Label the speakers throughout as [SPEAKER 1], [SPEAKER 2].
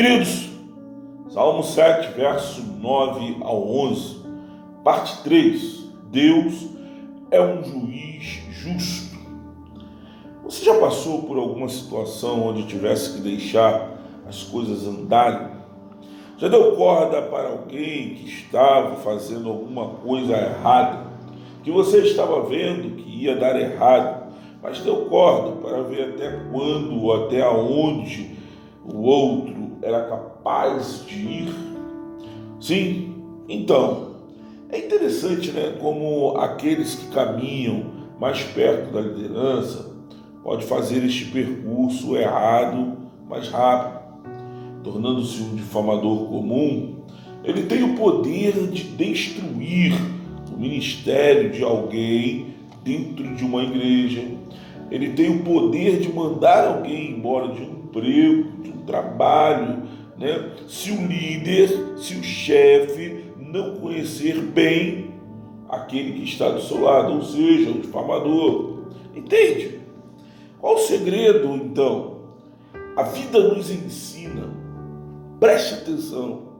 [SPEAKER 1] Queridos, Salmo 7, verso 9 ao 11, parte 3. Deus é um juiz justo. Você já passou por alguma situação onde tivesse que deixar as coisas andarem? Já deu corda para alguém que estava fazendo alguma coisa errada, que você estava vendo que ia dar errado, mas deu corda para ver até quando ou até aonde o outro era capaz de ir? Sim, então, é interessante né, como aqueles que caminham mais perto da liderança pode fazer este percurso errado mais rápido, tornando-se um difamador comum. Ele tem o poder de destruir o ministério de alguém dentro de uma igreja. Ele tem o poder de mandar alguém embora de um emprego, de um trabalho, né? Se o líder, se o chefe não conhecer bem aquele que está do seu lado, ou seja, o difamador. Entende? Qual o segredo, então? A vida nos ensina. Preste atenção.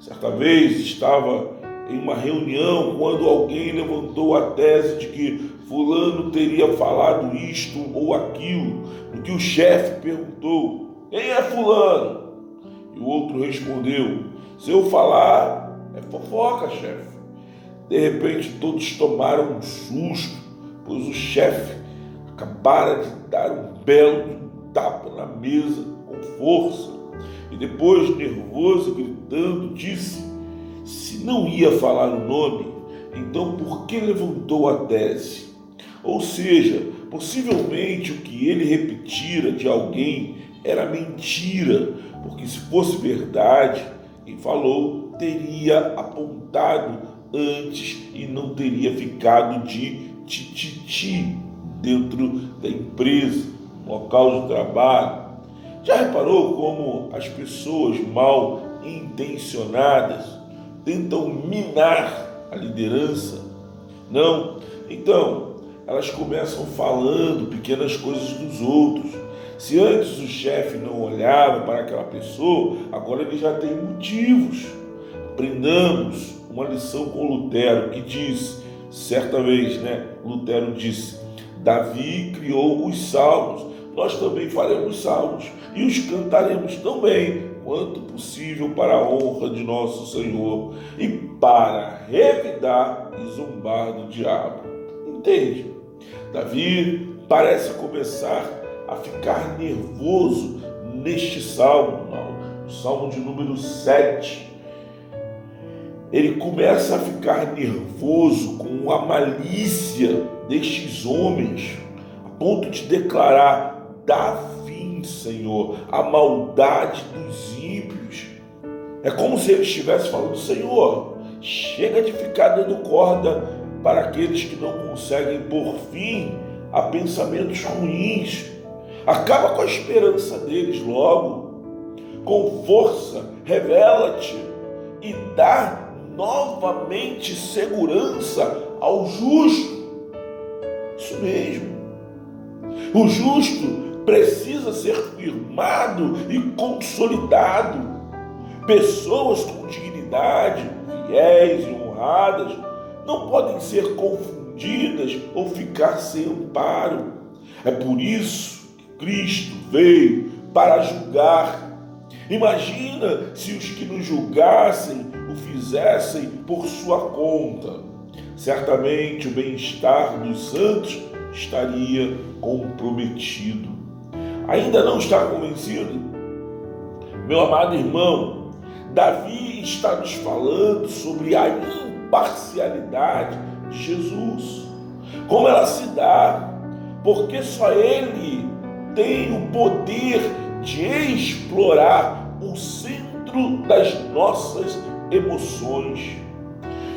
[SPEAKER 1] Certa vez estava em uma reunião quando alguém levantou a tese de que fulano teria falado isto ou aquilo, no que o chefe perguntou: "Quem é fulano?" E o outro respondeu: "Se eu falar, é fofoca, chefe." De repente todos tomaram um susto, pois o chefe acabara de dar um belo tapa na mesa com força e depois, nervoso, gritando, disse: se não ia falar o nome, então por que levantou a tese? Ou seja, possivelmente o que ele repetira de alguém era mentira, porque se fosse verdade, quem falou teria apontado antes e não teria ficado de tititi dentro da empresa, no local de trabalho. Já reparou como as pessoas mal intencionadas tentam minar a liderança. Não. Então, elas começam falando pequenas coisas dos outros. Se antes o chefe não olhava para aquela pessoa, agora ele já tem motivos. Aprendamos uma lição com Lutero que diz, certa vez, né? Lutero disse: Davi criou os salmos, nós também faremos salmos e os cantaremos também quanto possível para a honra de nosso Senhor e para revidar e zombar do diabo. Entende? Davi parece começar a ficar nervoso neste salmo, o salmo de número 7. Ele começa a ficar nervoso com a malícia destes homens, a ponto de declarar: Davi Senhor, a maldade dos ímpios. É como se ele estivesse falando: Senhor, chega de ficar dando corda para aqueles que não conseguem pôr fim a pensamentos ruins. Acaba com a esperança deles logo. Com força, revela-te e dá novamente segurança ao justo. Isso mesmo. O justo precisa ser firmado e consolidado. Pessoas com dignidade, fiéis e honradas, não podem ser confundidas ou ficar sem amparo. É por isso que Cristo veio para julgar. Imagina se os que nos julgassem o fizessem por sua conta. Certamente o bem-estar dos santos estaria comprometido ainda não está convencido? Meu amado irmão, Davi está nos falando sobre a imparcialidade de Jesus. Como ela se dá, porque só Ele tem o poder de explorar o centro das nossas emoções.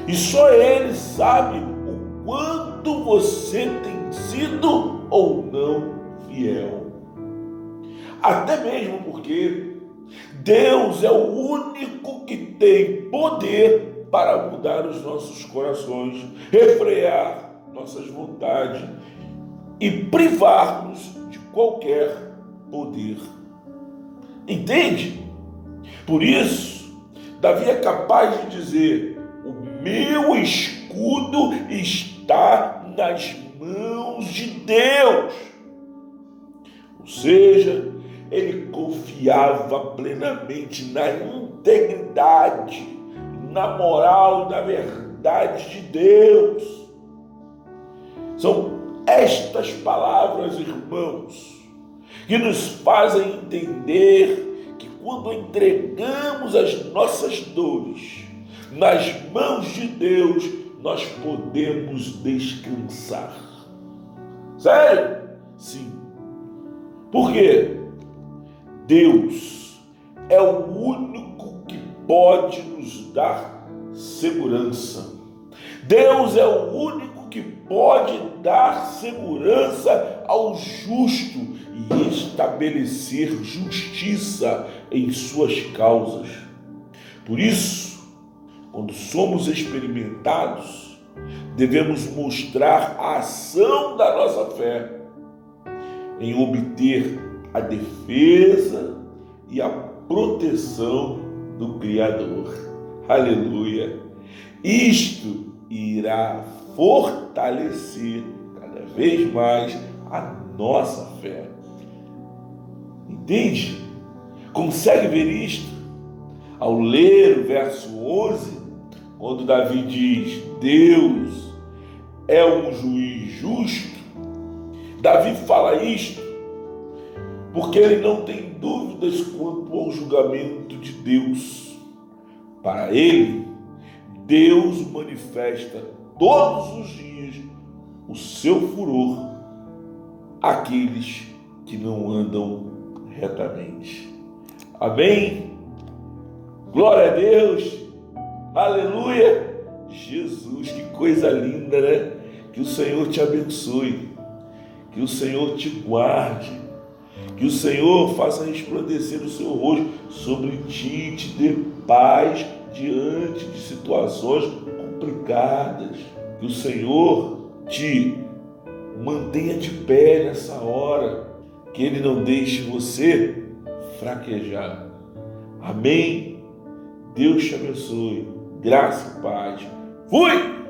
[SPEAKER 1] E só Ele sabe o quanto você tem sido ou não fiel. Até mesmo porque Deus é o único que tem poder para mudar os nossos corações, refrear nossas vontades e privar-nos de qualquer poder. Entende? Por isso, Davi é capaz de dizer: O meu escudo está nas mãos de Deus. Ou seja, ele confiava plenamente na integridade, na moral na verdade de Deus. São estas palavras, irmãos, que nos fazem entender que quando entregamos as nossas dores nas mãos de Deus, nós podemos descansar. Sério? Sim. Por quê? Deus é o único pode nos dar segurança. Deus é o único que pode dar segurança ao justo e estabelecer justiça em suas causas. Por isso, quando somos experimentados, devemos mostrar a ação da nossa fé em obter a defesa e a proteção do Criador. Aleluia! Isto irá fortalecer cada vez mais a nossa fé. Entende? Consegue ver isto? Ao ler o verso 11, quando Davi diz: Deus é um juiz justo, Davi fala isto porque ele não tem dúvidas quanto ao julgamento de Deus. Para ele, Deus manifesta todos os dias o seu furor àqueles que não andam retamente. Amém? Glória a Deus! Aleluia! Jesus, que coisa linda, né? Que o Senhor te abençoe, que o Senhor te guarde, que o Senhor faça resplandecer o seu rosto sobre ti te dê paz diante de situações complicadas. Que o Senhor te mantenha de pé nessa hora. Que Ele não deixe você fraquejar. Amém? Deus te abençoe. Graça e paz. Fui!